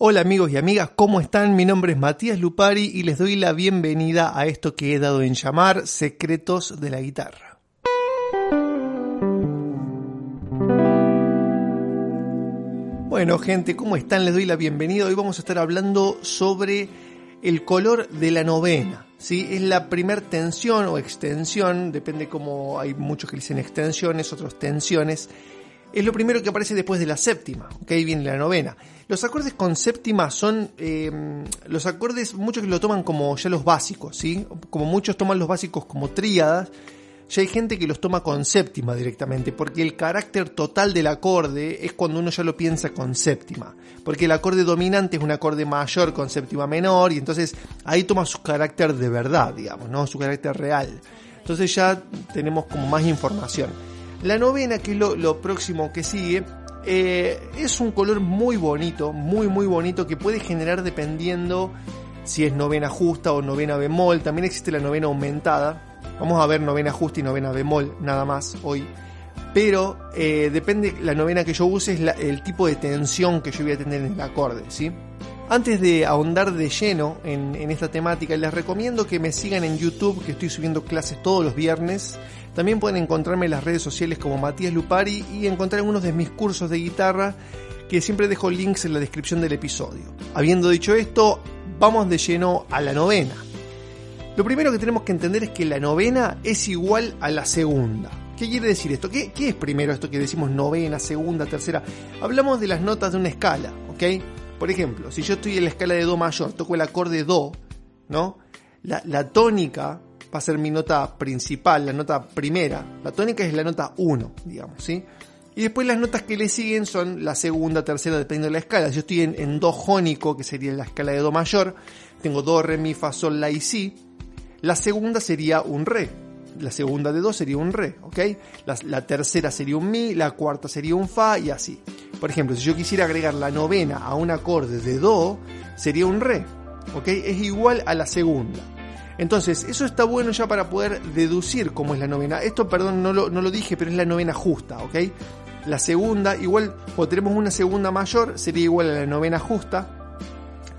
Hola amigos y amigas, ¿cómo están? Mi nombre es Matías Lupari y les doy la bienvenida a esto que he dado en llamar Secretos de la Guitarra. Bueno gente, ¿cómo están? Les doy la bienvenida. Hoy vamos a estar hablando sobre el color de la novena. ¿sí? Es la primer tensión o extensión, depende cómo hay muchos que dicen extensiones, otros tensiones es lo primero que aparece después de la séptima, que ahí viene la novena. Los acordes con séptima son eh, los acordes, muchos que lo toman como ya los básicos, ¿sí? Como muchos toman los básicos como tríadas, ya hay gente que los toma con séptima directamente, porque el carácter total del acorde es cuando uno ya lo piensa con séptima, porque el acorde dominante es un acorde mayor con séptima menor, y entonces ahí toma su carácter de verdad, digamos, ¿no? Su carácter real. Entonces ya tenemos como más información. La novena, que es lo, próximo que sigue, eh, es un color muy bonito, muy muy bonito, que puede generar dependiendo si es novena justa o novena bemol. También existe la novena aumentada. Vamos a ver novena justa y novena bemol nada más hoy. Pero eh, depende, la novena que yo use es el tipo de tensión que yo voy a tener en el acorde, ¿sí? Antes de ahondar de lleno en, esta temática, les recomiendo que me sigan en YouTube, que estoy subiendo clases todos los viernes. También pueden encontrarme en las redes sociales como Matías Lupari y encontrar algunos de mis cursos de guitarra, que siempre dejo links en la descripción del episodio. Habiendo dicho esto, vamos de lleno a la novena. Lo primero que tenemos que entender es que la novena es igual a la segunda. ¿Qué quiere decir esto? ¿Qué, ¿Qué, es primero esto que decimos novena, segunda, tercera? Hablamos de las notas de una escala, ¿ok? Por ejemplo, si yo estoy en la escala de Do mayor, toco el acorde Do, ¿no? La, tónica va a ser mi nota principal, la nota primera. La tónica es la nota 1, digamos, ¿sí? Y después las notas que le siguen son la segunda, tercera, dependiendo de la escala. Si yo estoy en, Do jónico, que sería la escala de Do mayor, tengo Do, Re, Mi, Fa, Sol, La y Si. La segunda sería un Re. La segunda de Do sería un Re, ¿ok? la tercera sería un Mi, la cuarta sería un Fa y así. Por ejemplo, si yo quisiera agregar la novena a un acorde de Do, sería un Re. ¿Ok? Es igual a la segunda. Entonces, eso está bueno ya para poder deducir cómo es la novena. Esto, perdón, no lo, no lo dije, pero es la novena justa, ¿ok? La segunda, igual, cuando tenemos una segunda mayor, sería igual a la novena justa.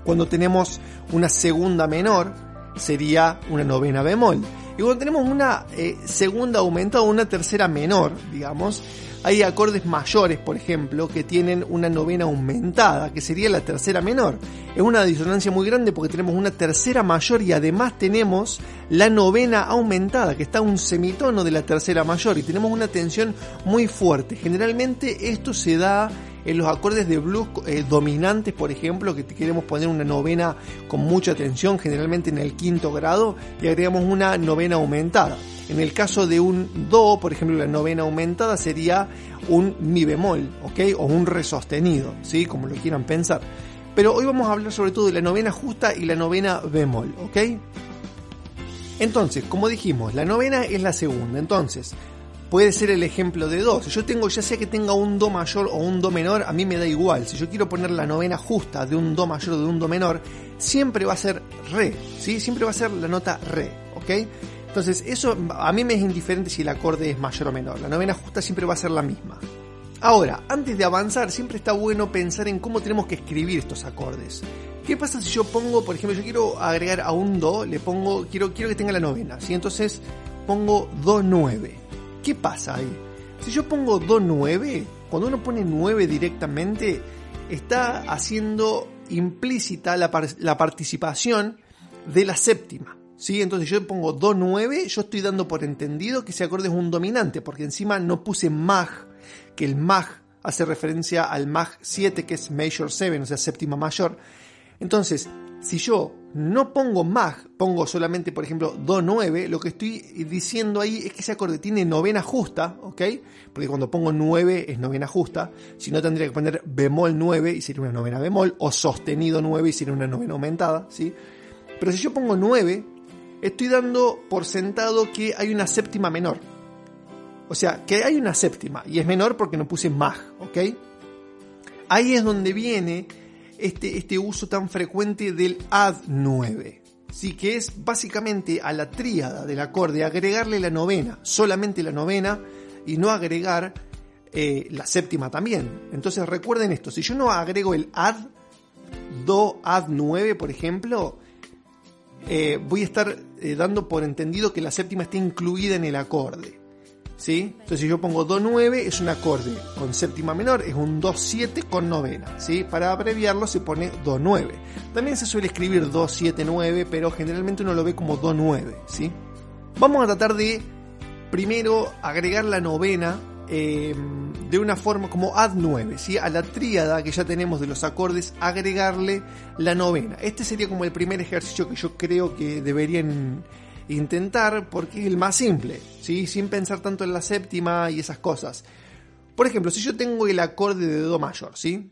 Cuando tenemos una segunda menor, sería una novena bemol. Y cuando tenemos una eh, segunda aumentada o una tercera menor, digamos, hay acordes mayores, por ejemplo, que tienen una novena aumentada, que sería la tercera menor. Es una disonancia muy grande porque tenemos una tercera mayor y además tenemos la novena aumentada, que está un semitono de la tercera mayor y tenemos una tensión muy fuerte. Generalmente esto se da en los acordes de blues eh, dominantes, por ejemplo, que queremos poner una novena con mucha tensión, generalmente en el quinto grado, y agregamos una novena aumentada. En el caso de un Do, por ejemplo, la novena aumentada sería un Mi bemol, ¿ok? O un Re sostenido, ¿sí? Como lo quieran pensar. Pero hoy vamos a hablar sobre todo de la novena justa y la novena bemol, ¿ok? Entonces, como dijimos, la novena es la segunda. Entonces, puede ser el ejemplo de Do. Si yo tengo, ya sea que tenga un Do mayor o un Do menor, a mí me da igual. Si yo quiero poner la novena justa de un Do mayor o de un Do menor, siempre va a ser Re, ¿sí? Siempre va a ser la nota Re, ¿ok? Entonces, eso a mí me es indiferente si el acorde es mayor o menor. La novena justa siempre va a ser la misma. Ahora, antes de avanzar, siempre está bueno pensar en cómo tenemos que escribir estos acordes. ¿Qué pasa si yo pongo, por ejemplo, yo quiero agregar a un Do, le pongo, quiero, quiero que tenga la novena, ¿sí? Entonces pongo Do 9. ¿Qué pasa ahí? Si yo pongo Do 9, cuando uno pone 9 directamente, está haciendo implícita la, participación de la séptima. ¿sí? Entonces yo pongo Do 9, yo estoy dando por entendido que ese acorde es un dominante, porque encima no puse Mag, que el Mag hace referencia al Mag 7, que es Major 7, o sea, séptima mayor. Entonces, Si yo no pongo mag, pongo solamente, por ejemplo, do 9, lo que estoy diciendo ahí es que ese acorde tiene novena justa, ¿ok? Porque cuando pongo 9 es novena justa, si no tendría que poner bemol 9 y sería una novena bemol, o sostenido 9 y sería una novena aumentada, ¿sí? Pero si yo pongo 9, estoy dando por sentado que hay una séptima menor. O sea, que hay una séptima, y es menor porque no puse mag, ¿ok? Ahí es donde viene este, este uso tan frecuente del add 9. Sí, que es básicamente a la tríada del acorde agregarle la novena, solamente la novena, y no agregar eh, la séptima también. Entonces recuerden esto, si yo no agrego el add, do add 9 por ejemplo, eh, voy a estar eh, dando por entendido que la séptima está incluida en el acorde. ¿Sí? Entonces si yo pongo Do 9 es un acorde con séptima menor, es un Do 7 con novena, ¿sí? Para abreviarlo se pone Do 9. También se suele escribir Do 7 9, pero generalmente uno lo ve como Do 9, ¿sí? Vamos a tratar de primero agregar la novena eh, de una forma como add 9, ¿sí? a la tríada que ya tenemos de los acordes, agregarle la novena. Este sería como el primer ejercicio que yo creo que deberían intentar porque es el más simple, ¿sí? sin pensar tanto en la séptima y esas cosas. Por ejemplo, si yo tengo el acorde de Do mayor, ¿sí?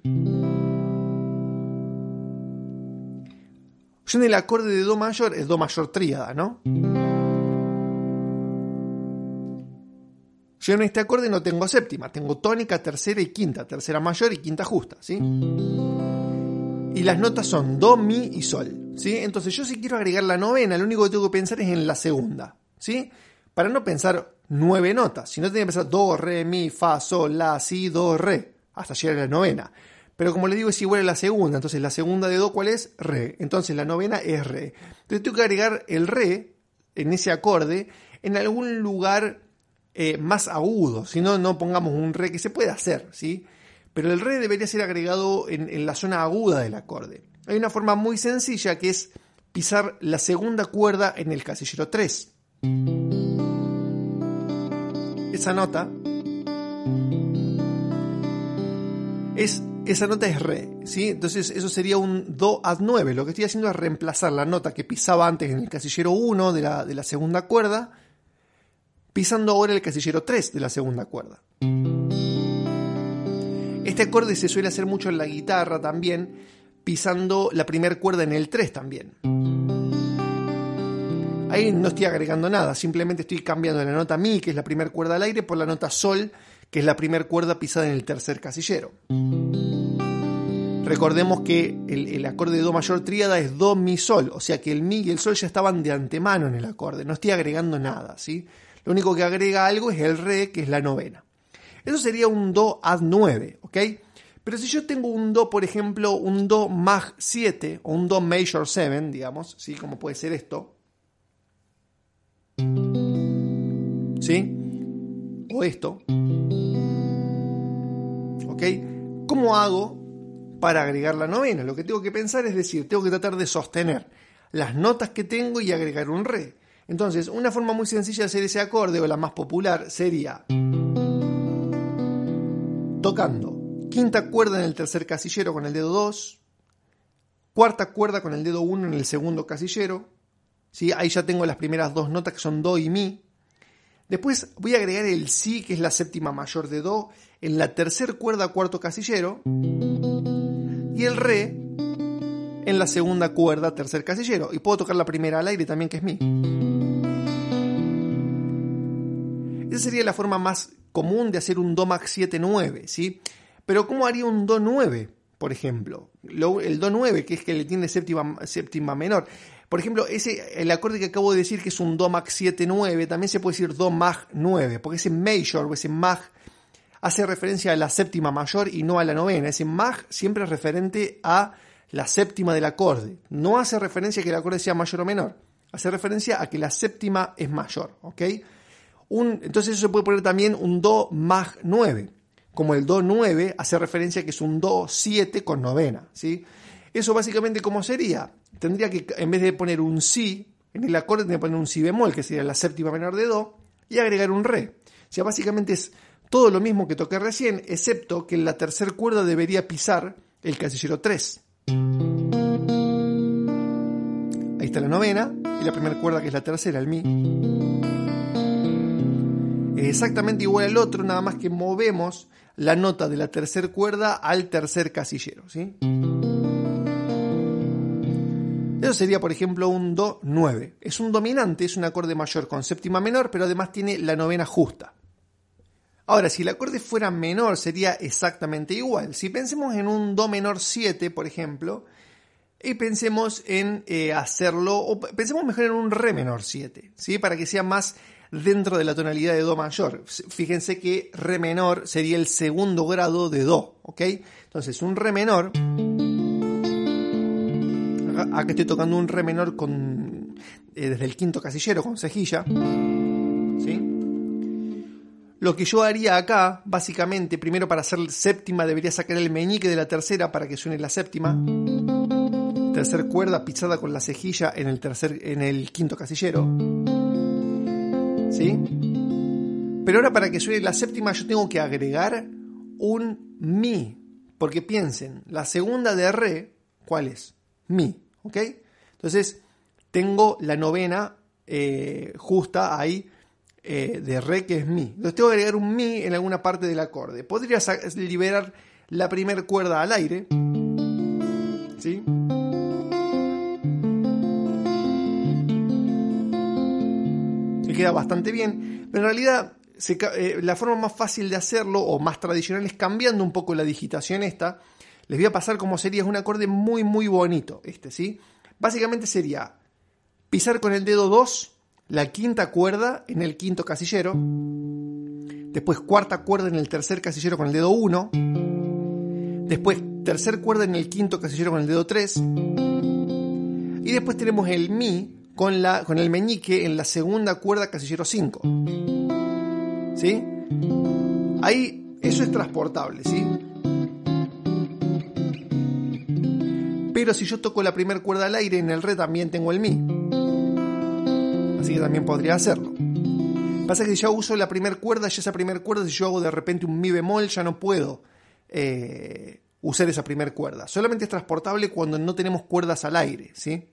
Yo en el acorde de Do mayor es Do mayor tríada, ¿no? Yo en este acorde no tengo séptima, tengo tónica, tercera y quinta, tercera mayor y quinta justa, ¿sí? Y las notas son Do, Mi y Sol. Entonces yo si quiero agregar la novena, lo único que tengo que pensar es en la segunda, ¿sí? Para no pensar nueve notas, sino tengo que pensar do, re, mi, fa, sol, la, si, do, re, hasta llegar a la novena. Pero como les digo, es igual a la segunda, entonces la segunda de do, ¿cuál es? Re. Entonces la novena es re. Entonces tengo que agregar el re en ese acorde en algún lugar eh, más agudo, si no, no pongamos un re que se puede hacer, ¿sí? Pero el re debería ser agregado en la zona aguda del acorde. Hay una forma muy sencilla que es pisar la segunda cuerda en el casillero 3. Esa nota es esa nota es re, ¿sí? Entonces eso sería un do add 9. Lo que estoy haciendo es reemplazar la nota que pisaba antes en el casillero 1 de la, de la segunda cuerda, pisando ahora el casillero 3 de la segunda cuerda. Este acorde se suele hacer mucho en la guitarra también, pisando la primera cuerda en el 3 también. Ahí no estoy agregando nada, simplemente estoy cambiando la nota Mi, que es la primera cuerda al aire, por la nota Sol, que es la primera cuerda pisada en el tercer casillero. Recordemos que el, acorde de Do mayor tríada es Do, Mi, Sol, o sea que el Mi y el Sol ya estaban de antemano en el acorde, no estoy agregando nada, ¿sí? Lo único que agrega algo es el Re, que es la novena. Eso sería un Do add 9, ¿ok? Pero si yo tengo un Do, por ejemplo, un Do Mag 7 o un Do Major 7, digamos, ¿sí? Como puede ser esto. ¿Sí? O esto. ¿Ok? ¿Cómo hago para agregar la novena? Lo que tengo que pensar es decir, tengo que tratar de sostener las notas que tengo y agregar un re. Entonces, una forma muy sencilla de hacer ese acorde, o la más popular, sería tocando Quinta cuerda en el tercer casillero con el dedo 2. Cuarta cuerda con el dedo 1 en el segundo casillero. ¿sí? Ahí ya tengo las primeras dos notas que son Do y Mi. Después voy a agregar el Si, que es la séptima mayor de Do, en la tercera cuerda cuarto casillero. Y el Re en la segunda cuerda tercer casillero. Y puedo tocar la primera al aire también, que es Mi. Esa sería la forma más común de hacer un Do Max 7-9, ¿sí? Pero ¿cómo haría un Do 9, por ejemplo? el Do 9, que es que le tiene séptima, menor. Por ejemplo, ese, el acorde que acabo de decir que es un Do Mag 7, 9, también se puede decir Do Mag 9, porque ese Major o ese Mag hace referencia a la séptima mayor y no a la novena. Ese Mag siempre es referente a la séptima del acorde. No hace referencia a que el acorde sea mayor o menor. Hace referencia a que la séptima es mayor. ¿ok? Un, entonces eso se puede poner también un Do Mag 9 como el Do 9 hace referencia a que es un Do 7 con novena. ¿sí? Eso básicamente cómo sería. Tendría que, en vez de poner un Si, en el acorde tendría que poner un Si bemol, que sería la séptima menor de Do, y agregar un Re. O sea, básicamente es todo lo mismo que toqué recién, excepto que en la tercera cuerda debería pisar el casillero 3. esta es la novena, y la primera cuerda que es la tercera, el mi. Exactamente igual al otro, nada más que movemos la nota de la tercera cuerda al tercer casillero, ¿sí? Eso sería, por ejemplo, un Do 9. Es un dominante, es un acorde mayor con séptima menor, pero además tiene la novena justa. Ahora, si el acorde fuera menor, sería exactamente igual. Si pensemos en un Do menor 7, por ejemplo, y pensemos en eh, hacerlo, o pensemos mejor en un Re menor 7, ¿sí? para que sea más dentro de la tonalidad de Do mayor. Fíjense que Re menor sería el segundo grado de Do, ¿ok? Entonces, un Re menor acá estoy tocando un re menor con, eh, desde el quinto casillero con cejilla. ¿sí? Lo que yo haría acá, básicamente, primero para hacer séptima debería sacar el meñique de la tercera para que suene la séptima. Tercer cuerda pisada con la cejilla en el, tercer, en el quinto casillero. ¿Sí? Pero ahora para que suene la séptima yo tengo que agregar un mi. Porque piensen, la segunda de re, ¿cuál es? Mi. ¿Ok? Entonces, tengo la novena eh, justa ahí eh, de re que es mi. Entonces tengo que agregar un mi en alguna parte del acorde. Podría liberar la primera cuerda al aire. ¿Sí? Queda bastante bien. Pero en realidad eh, la forma más fácil de hacerlo o más tradicional es cambiando un poco la digitación esta les voy a pasar cómo sería, un acorde muy muy bonito este, ¿sí? Básicamente sería pisar con el dedo 2 la quinta cuerda en el quinto casillero, después cuarta cuerda en el tercer casillero con el dedo 1, después tercer cuerda en el quinto casillero con el dedo 3, y después tenemos el mi con, la, con el meñique en la segunda cuerda casillero 5. ¿Sí? Ahí eso es transportable, ¿sí? Pero si yo toco la primera cuerda al aire en el re también tengo el mi. Así que también podría hacerlo. Pasa que si yo uso la primera cuerda, ya esa primera cuerda, si yo hago de repente un mi bemol, ya no puedo eh, usar esa primera cuerda. Solamente es transportable cuando no tenemos cuerdas al aire, ¿sí?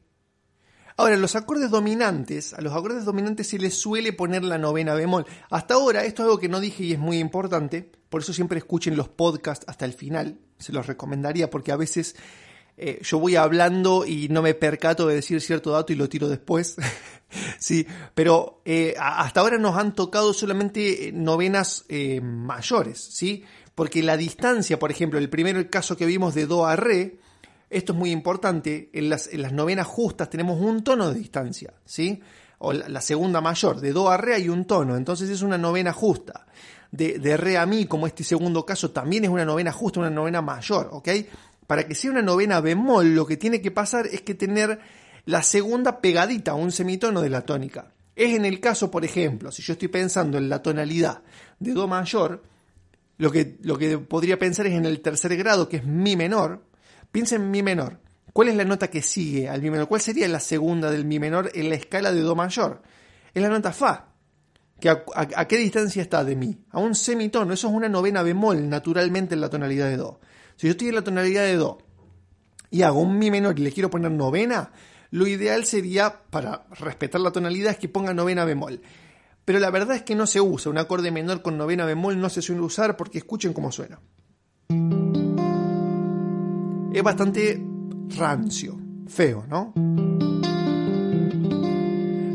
Ahora, los acordes dominantes, a los acordes dominantes se les suele poner la novena bemol. Hasta ahora, esto es algo que no dije y es muy importante, por eso siempre escuchen los podcasts hasta el final, se los recomendaría porque a veces eh, yo voy hablando y no me percato de decir cierto dato y lo tiro después. sí, pero eh, hasta ahora nos han tocado solamente novenas eh, mayores, ¿sí? Porque la distancia, por ejemplo, el primer caso que vimos de Do a Re, esto es muy importante, en las, en las novenas justas tenemos un tono de distancia, ¿sí? O la, segunda mayor, de Do a Re hay un tono, entonces es una novena justa. De, de Re a Mi, como este segundo caso, también es una novena justa, una novena mayor, ¿ok? para que sea una novena bemol, lo que tiene que pasar es que tener la segunda pegadita un semitono de la tónica. Es en el caso, por ejemplo, si yo estoy pensando en la tonalidad de Do mayor, lo que, lo que podría pensar es en el tercer grado, que es Mi menor. Piensa en Mi menor. ¿Cuál es la nota que sigue al Mi menor? ¿Cuál sería la segunda del Mi menor en la escala de Do mayor? Es la nota Fa. Que a, qué distancia está de Mi? A un semitono. Eso es una novena bemol naturalmente en la tonalidad de Do. Si yo estoy en la tonalidad de Do y hago un Mi menor y le quiero poner novena, lo ideal sería, para respetar la tonalidad, es que ponga novena bemol. Pero la verdad es que no se usa. Un acorde menor con novena bemol no se suele usar porque escuchen cómo suena. Es bastante rancio, feo, ¿no?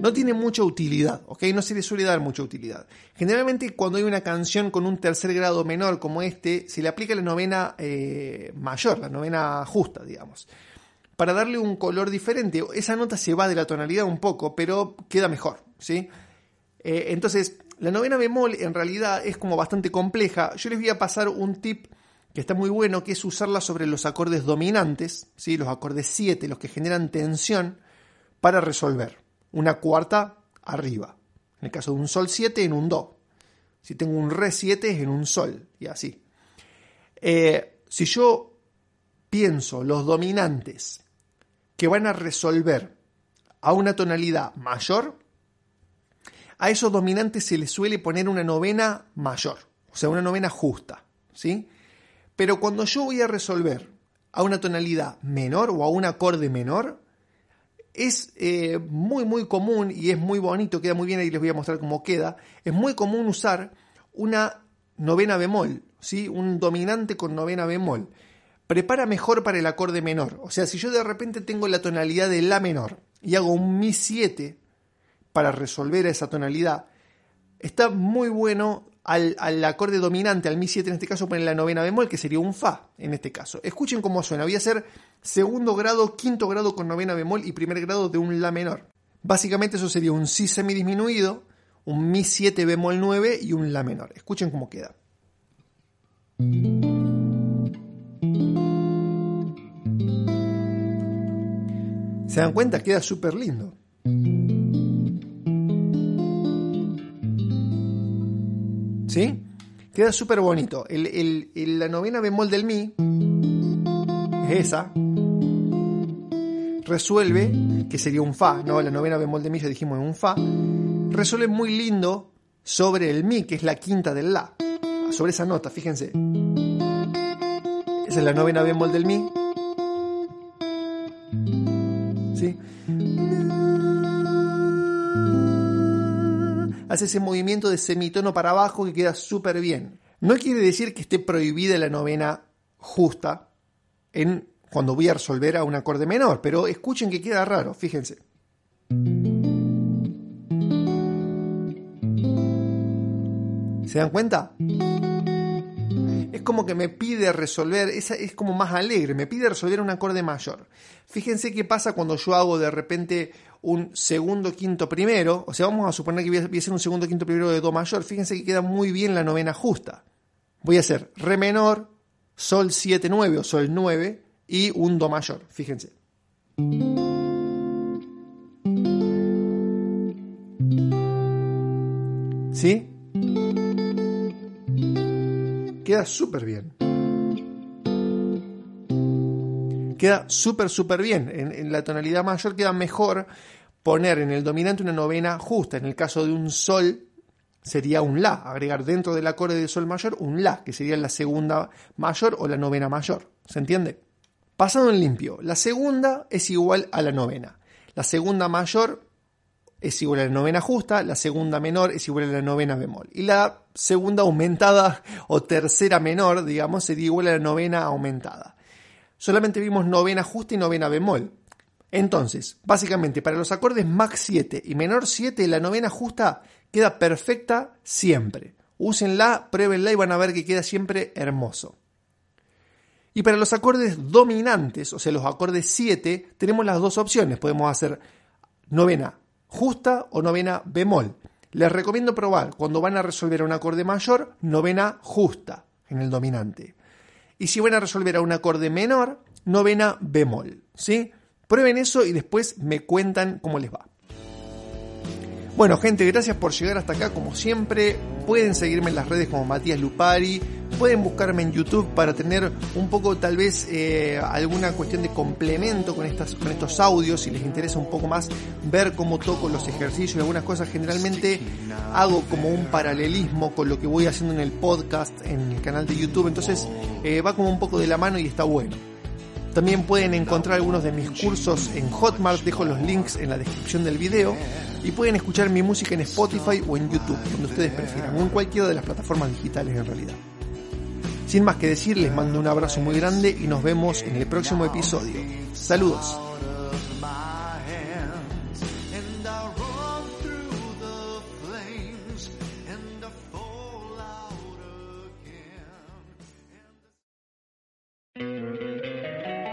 no tiene mucha utilidad, ¿ok? No se le suele dar mucha utilidad. Generalmente cuando hay una canción con un tercer grado menor como este, se le aplica la novena eh, mayor, la novena justa, digamos, para darle un color diferente. Esa nota se va de la tonalidad un poco, pero queda mejor, ¿sí? Eh, entonces, la novena bemol en realidad es como bastante compleja. Yo les voy a pasar un tip que está muy bueno, que es usarla sobre los acordes dominantes, ¿sí? los acordes 7, los que generan tensión, para resolver una cuarta arriba. En el caso de un sol 7 en un do. Si tengo un re 7 es en un sol y así. Eh, si yo pienso los dominantes que van a resolver a una tonalidad mayor, a esos dominantes se les suele poner una novena mayor, o sea, una novena justa, ¿sí? Pero cuando yo voy a resolver a una tonalidad menor o a un acorde menor, es eh, muy muy común y es muy bonito, queda muy bien, ahí les voy a mostrar cómo queda. Es muy común usar una novena bemol, ¿sí? un dominante con novena bemol. Prepara mejor para el acorde menor. O sea, si yo de repente tengo la tonalidad de La menor y hago un Mi 7 para resolver esa tonalidad, está muy bueno al, acorde dominante, al Mi 7 en este caso, poner la novena bemol, que sería un Fa en este caso. Escuchen cómo suena. Voy a hacer segundo grado, quinto grado con novena bemol y primer grado de un La menor. Básicamente eso sería un Si semidisminuido, un Mi 7 bemol 9 y un La menor. Escuchen cómo queda. ¿Se dan cuenta? Queda súper lindo. ¿Sí? Queda súper bonito. la novena bemol del Mi es esa resuelve, que sería un Fa, ¿no? La novena bemol de Mi ya dijimos en un Fa, resuelve muy lindo sobre el Mi, que es la quinta del La. Sobre esa nota, fíjense. Esa es la novena bemol del Mi. ¿Sí? Hace ese movimiento de semitono para abajo que queda súper bien. No quiere decir que esté prohibida la novena justa en cuando voy a resolver a un acorde menor, pero escuchen que queda raro, fíjense. ¿Se dan cuenta? Es como que me pide resolver, es, es como más alegre, me pide resolver un acorde mayor. Fíjense qué pasa cuando yo hago de repente un segundo, quinto, primero. O sea, vamos a suponer que voy a, hacer un segundo, quinto, primero de Do mayor. Fíjense que queda muy bien la novena justa. Voy a hacer Re menor, Sol 7, 9 o Sol 9, y un Do mayor, fíjense. ¿Sí? Queda súper bien. Queda súper, súper bien. En, la tonalidad mayor queda mejor poner en el dominante una novena justa. En el caso de un Sol sería un La. Agregar dentro del acorde de Sol mayor un La, que sería la segunda mayor o la novena mayor. ¿Se entiende? Pasado en limpio, la segunda es igual a la novena. La segunda mayor es igual a la novena justa, la segunda menor es igual a la novena bemol. Y la segunda aumentada o tercera menor, digamos, sería igual a la novena aumentada. Solamente vimos novena justa y novena bemol. Entonces, básicamente, para los acordes max 7 y menor 7, la novena justa queda perfecta siempre. Úsenla, pruébenla y van a ver que queda siempre hermoso. Y para los acordes dominantes, o sea, los acordes 7, tenemos las dos opciones. Podemos hacer novena justa o novena bemol. Les recomiendo probar cuando van a resolver un acorde mayor, novena justa en el dominante. Y si van a resolver a un acorde menor, novena bemol. ¿sí? Prueben eso y después me cuentan cómo les va. Bueno, gente, gracias por llegar hasta acá. Como siempre, pueden seguirme en las redes como Matías Lupari pueden buscarme en YouTube para tener un poco tal vez eh, alguna cuestión de complemento con, estas, con estos audios, si les interesa un poco más ver cómo toco los ejercicios y algunas cosas. Generalmente hago como un paralelismo con lo que voy haciendo en el podcast, en el canal de YouTube, entonces eh, va como un poco de la mano y está bueno. También pueden encontrar algunos de mis cursos en Hotmart, dejo los links en la descripción del video y pueden escuchar mi música en Spotify o en YouTube, donde ustedes prefieran, o en cualquiera de las plataformas digitales en realidad. Sin más que decir, les mando un abrazo muy grande y nos vemos en el próximo episodio. Saludos.